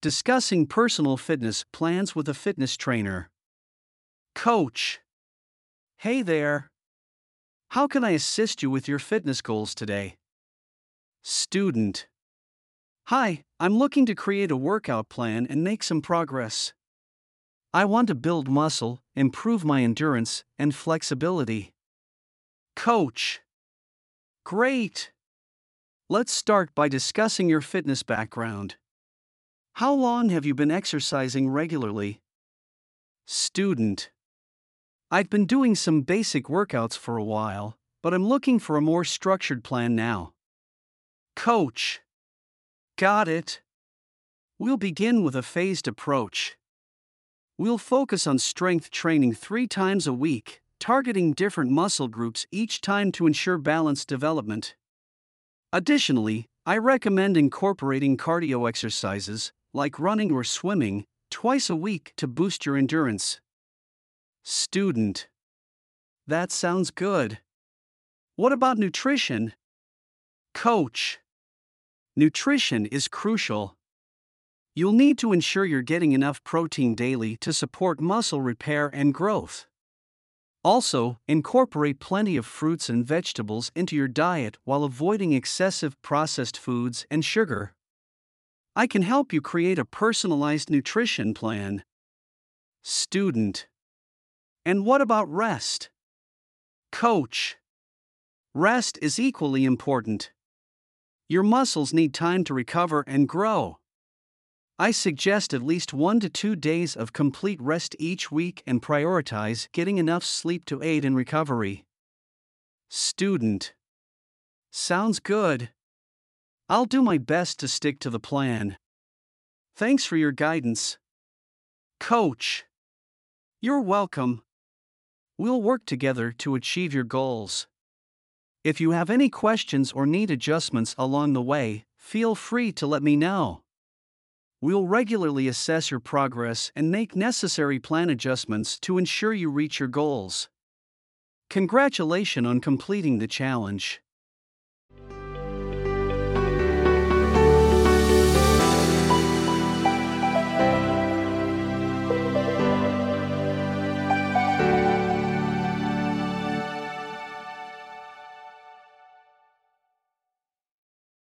discussing personal fitness plans with a fitness trainer. Coach. Hey there. How can I assist you with your fitness goals today? Student. Hi, I'm looking to create a workout plan and make some progress. I want to build muscle, improve my endurance, and flexibility. Coach. Great. Let's start by discussing your fitness background. How long have you been exercising regularly? Student. I've been doing some basic workouts for a while, but I'm looking for a more structured plan now. Coach. Got it. We'll begin with a phased approach. We'll focus on strength training three times a week, targeting different muscle groups each time to ensure balanced development. Additionally, I recommend incorporating cardio exercises, like running or swimming, twice a week to boost your endurance. Student. That sounds good. What about nutrition? Coach. Nutrition is crucial. You'll need to ensure you're getting enough protein daily to support muscle repair and growth. Also, incorporate plenty of fruits and vegetables into your diet while avoiding excessive processed foods and sugar. I can help you create a personalized nutrition plan. Student. And what about rest? Coach. Rest is equally important. Your muscles need time to recover and grow. I suggest at least one to two days of complete rest each week and prioritize getting enough sleep to aid in recovery. Student. Sounds good. I'll do my best to stick to the plan. Thanks for your guidance. Coach. You're welcome. We'll work together to achieve your goals. If you have any questions or need adjustments along the way, feel free to let me know. We'll regularly assess your progress and make necessary plan adjustments to ensure you reach your goals. Congratulations on completing the challenge.